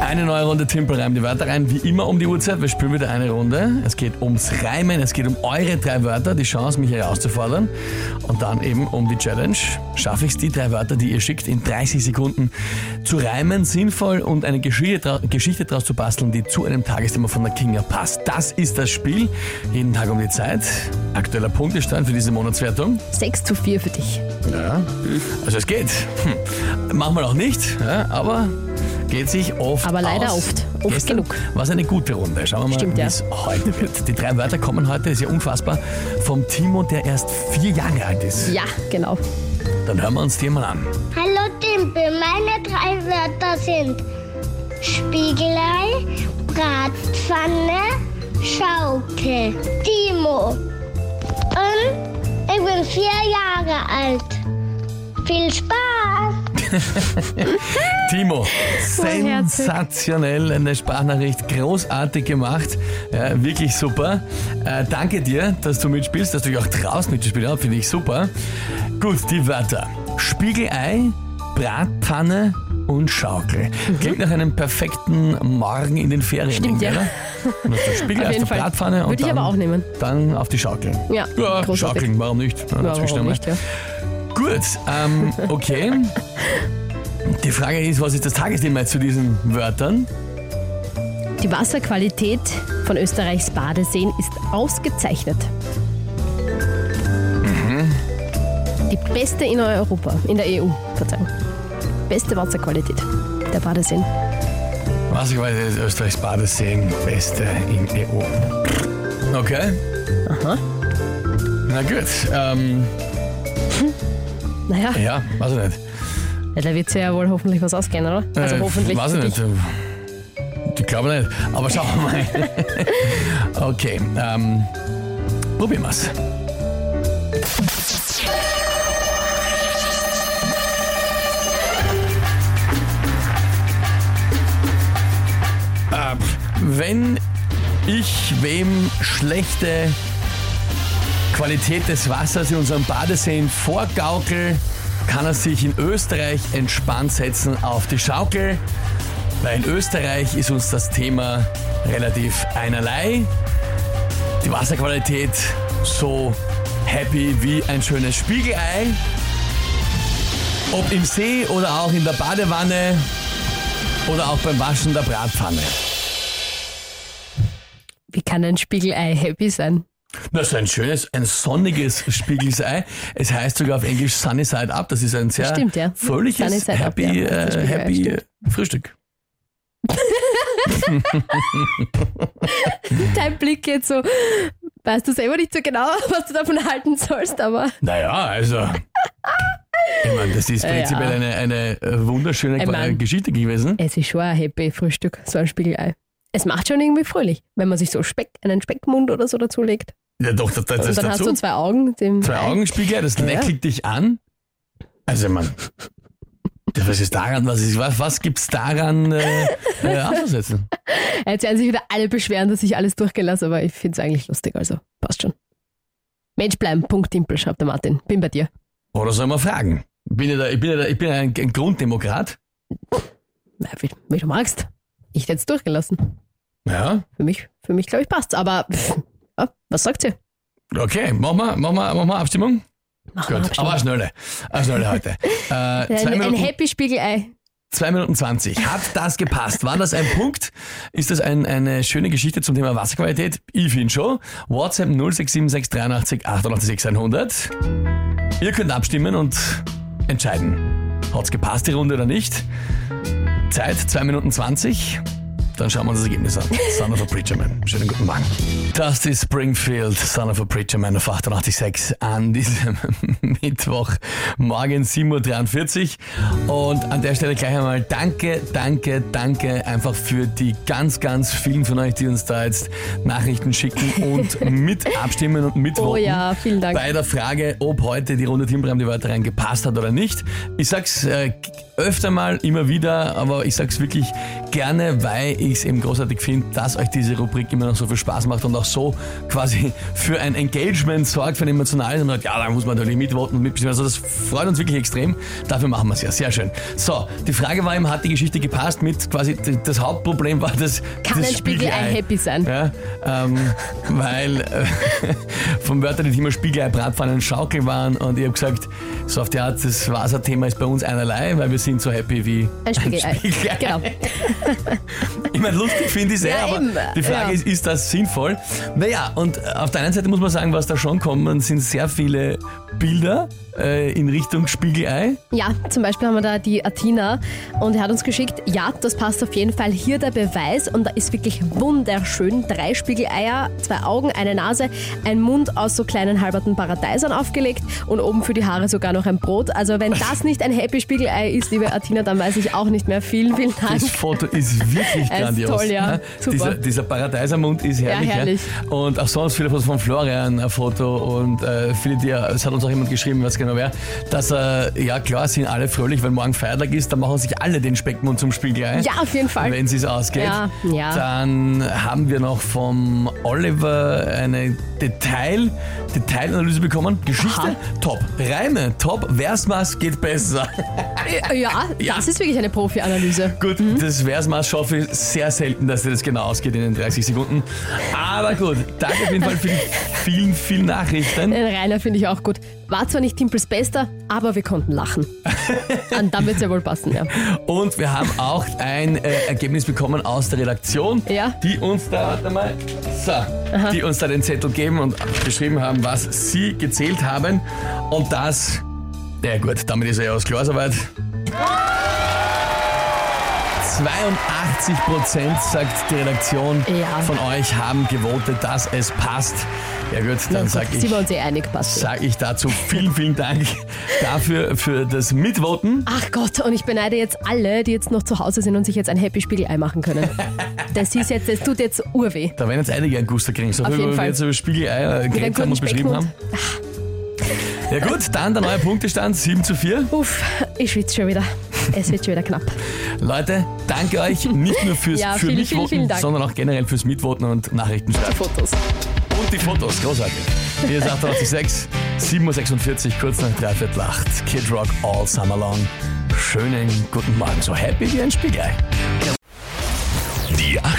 Eine neue Runde Timpel reimt die Wörter rein, wie immer um die Uhrzeit. Wir spielen wieder eine Runde. Es geht ums Reimen, es geht um eure drei Wörter, die Chance, mich herauszufordern. Und dann eben um die Challenge. Schaffe ich es, die drei Wörter, die ihr schickt, in 30 Sekunden zu reimen, sinnvoll und eine Geschichte daraus zu basteln, die zu einem Tagesthema von der Kinga passt. Das ist das Spiel. Jeden Tag um die Zeit. Aktueller Punktestand für diese Monatswertung. 6 zu 4 für dich. Ja, also es geht. Hm. Manchmal auch nicht, ja, aber geht sich oft Aber leider aus. oft. Oft Gestern genug. war es eine gute Runde. Schauen wir mal, wie ja. es heute wird. Die drei Wörter kommen heute, ist ja unfassbar, vom Timo, der erst vier Jahre alt ist. Ja, genau. Dann hören wir uns die mal an. Hallo Timpel, meine drei Wörter sind Spiegelei, Bratpfanne, Schaukel. Timo. Und ich bin vier Jahre alt. Viel Spaß! Timo, sensationell, eine Sprachnachricht, großartig gemacht, ja, wirklich super. Äh, danke dir, dass du mitspielst, dass du dich auch traust mitzuspielen, finde ich super. Gut, die Wörter. Spiegelei, Bratpfanne und Schaukel. Klingt nach einem perfekten Morgen in den Ferien. Stimmt, ja. oder? Hast Spiegelei Auf der. Bratpfanne und ich dann, aber auch nehmen. dann auf die Schaukel. Ja, Ja, großartig. Schaukeln, warum nicht? Ja, warum nicht, ja. Gut, ähm, okay. Die Frage ist, was ist das Tagesthema zu diesen Wörtern? Die Wasserqualität von Österreichs Badeseen ist ausgezeichnet. Mhm. Die beste in Europa, in der EU, Verzeihung. Beste Wasserqualität der Badeseen. Was ich weiß, ist Österreichs Badeseen beste in EU. Okay. Aha. Na gut, ähm, Naja, ja, weiß ich nicht. ja, da wird sich ja wohl hoffentlich was ausgehen, oder? Also Äh, hoffentlich. Weiß ich nicht. Ich glaube nicht, aber schauen wir mal. Okay, ähm, probieren wir's. Äh, wenn ich wem schlechte Qualität des Wassers in unserem Badeseen vorgaukel, kann er sich in Österreich entspannt setzen auf die Schaukel, weil in Österreich ist uns das Thema relativ einerlei. Die Wasserqualität so happy wie ein schönes Spiegelei. Ob im See oder auch in der Badewanne oder auch beim Waschen der Bratpfanne. Wie kann ein Spiegelei happy sein? Das ist ein schönes, ein sonniges Spiegelei. Es heißt sogar auf Englisch Sunny Side Up. Das ist ein sehr Stimmt, ja. Fröhliches, Side Up, happy, ja, äh, happy Frühstück. Dein Blick geht so, weißt du selber nicht so genau, was du davon halten sollst, aber Naja, also. Ich meine, das ist Ja. prinzipiell eine, eine äh, wunderschöne Ich mein- Geschichte gewesen. es ist schon ein happy Frühstück, so ein Spiegelei. Es macht schon irgendwie fröhlich, wenn man sich so Speck, einen Speckmund oder so dazulegt. Ja, doch, das, das Und ist dann hast dazu. du zwei Augen. Dem Zwei Ei. Augenspiegel, das lächelt dich an. Also, man. Was ist daran, was, ist, was, was gibt's daran äh, äh, auszusetzen? Jetzt werden sich wieder alle beschweren, dass ich alles durchgelassen aber ich finde es eigentlich lustig, also passt schon. Mensch bleiben, Punkt Dimpel, schreibt der Martin. Bin bei dir. Oder soll man fragen? Bin ich, da, ich bin, ja da, ich bin ein, ein Grunddemokrat. Na, wie, wie du magst. Ich hätte es durchgelassen. Ja, Für mich, für mich glaube ich, passt's. Aber pff, ja, was sagt sie? okay, machen wir, machen wir, machen wir Abstimmung. Wir Gut, aber eine Abstimmung. schnelle. Eine schnelle heute. Äh, ein, ein Minuten, Happy Spiegelei. zwei Minuten 20. Hat das gepasst? War das ein Punkt? Ist das ein, eine schöne Geschichte zum Thema Wasserqualität? Ich finde schon. WhatsApp 0676 88 100. Ihr könnt abstimmen und entscheiden. Hat's gepasst, die Runde oder nicht? Zeit, 2 Minuten 20. Dann schauen wir uns das Ergebnis an. Son of a Preacher Man. Schönen guten Morgen. Das ist Springfield, Son of a Preacher Man auf 886 an diesem Mittwoch, morgen 7.43 Uhr. Und an der Stelle gleich einmal danke, danke, danke einfach für die ganz, ganz vielen von euch, die uns da jetzt Nachrichten schicken und mit abstimmen und mitvoten. Oh ja, vielen Dank. Bei der Frage, ob heute die Runde Teambrem die Wörter rein gepasst hat oder nicht. Ich sag's, äh, öfter mal, immer wieder, aber ich sag's wirklich gerne, weil ich es eben großartig finde, dass euch diese Rubrik immer noch so viel Spaß macht und auch so quasi für ein Engagement sorgt, für ein emotionales. Und sagt, ja, da muss man natürlich mitvoten und mitbestimmen. Also das freut uns wirklich extrem. Dafür machen wir es ja. Sehr schön. So, die Frage war eben, hat die Geschichte gepasst mit quasi, das Hauptproblem war das, Kann das ein Spiegelei happy sein? Ja, ähm, weil äh, vom Wörter die Thema Spiegelei, Bratpfannen, Schaukel waren und ich habe gesagt, so auf die Art, das Wasserthema ist bei uns einerlei, weil wir sind so happy wie Ein Spiegelei. Spiegelei. Genau. Ich meine, lustig finde ich es Ja, aber eben. die Frage Ja. ist, ist das sinnvoll? Naja, und auf der einen Seite muss man sagen, was da schon kommt, sind sehr viele Bilder äh, in Richtung Spiegelei. Ja, zum Beispiel haben wir da die Athena und er hat uns geschickt, ja, das passt auf jeden Fall. Hier der Beweis und da ist wirklich wunderschön. Drei Spiegeleier, zwei Augen, eine Nase, ein Mund aus so kleinen halberten Paradeisern aufgelegt und oben für die Haare sogar noch ein Brot. Also wenn das nicht ein Happy Spiegelei ist, liebe Athena, dann weiß ich auch nicht mehr. Vielen, vielen Dank. Das Foto ist wirklich Er ist grandios. toll, ja. ne? Dieser, dieser Paradeisermund ist herrlich. Ja, herrlich. Und auch sonst viele Fotos von Florian, ein Foto und äh, viele, die, es hat uns auch jemand geschrieben, was genau wäre, dass äh, ja klar sind alle fröhlich, weil morgen Feiertag ist, dann machen sich alle den Speckmund zum Spiegelei. Ja, auf jeden Fall. Wenn es ausgeht. Ja, ja. Dann haben wir noch vom Oliver eine Detail, Detailanalyse bekommen. Geschichte, Aha. top. Reime, top. Versmaß geht besser. Ja, Ja. das ist wirklich eine Profi-Analyse. Gut, das Versmaß schaffe ich sehr selten, dass dir das genau ausgeht in den 30 Sekunden. Aber gut, danke auf jeden Fall für die vielen, vielen Nachrichten. Den Rainer finde ich auch gut. War zwar nicht Timpels Bester, aber wir konnten lachen. Und dann wird es ja wohl passen, ja. Und wir haben auch ein äh, Ergebnis bekommen aus der Redaktion, Ja. die uns da, warte mal, so, die uns da den Zettel geben und geschrieben haben, was sie gezählt haben. Und das, ja gut, damit ist er ja aus klar soweit. 82 Prozent, sagt die Redaktion, Ja. von euch haben gewotet, dass es passt. Ja gut, dann Na sag gut, ich, sind wir uns eh einig, passt. sag ich dazu vielen, vielen Dank dafür, für das Mitvoten. Ach Gott, und ich beneide jetzt alle, die jetzt noch zu Hause sind und sich jetzt ein Happy Spiegelei machen können. Das ist jetzt, das tut jetzt urweh. Da werden jetzt einige einen Guster kriegen, so Auf wie jeden wir Fall. jetzt über Spiegeleier Mit einem geredet haben guten und beschrieben haben. Speckmund. Ja gut, dann der neue Punktestand, 7 zu 4. Uff, ich schwitze schon wieder. Es wird schon wieder knapp. Leute, danke euch nicht nur fürs Ja, für vielen, mich vielen, voten, vielen Dank. sondern auch generell fürs Mitvoten und Nachrichten schreiben. Fotos. Und die Fotos, großartig. Hier ist 886, 7.46 Uhr, kurz nach dreiviertel acht. Kid Rock all summer long. Schönen guten Morgen, so happy wie ein Spiegelei.